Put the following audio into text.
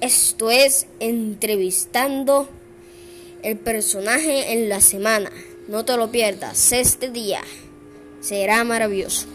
Esto es entrevistando el personaje en la semana. No te lo pierdas, este día será maravilloso.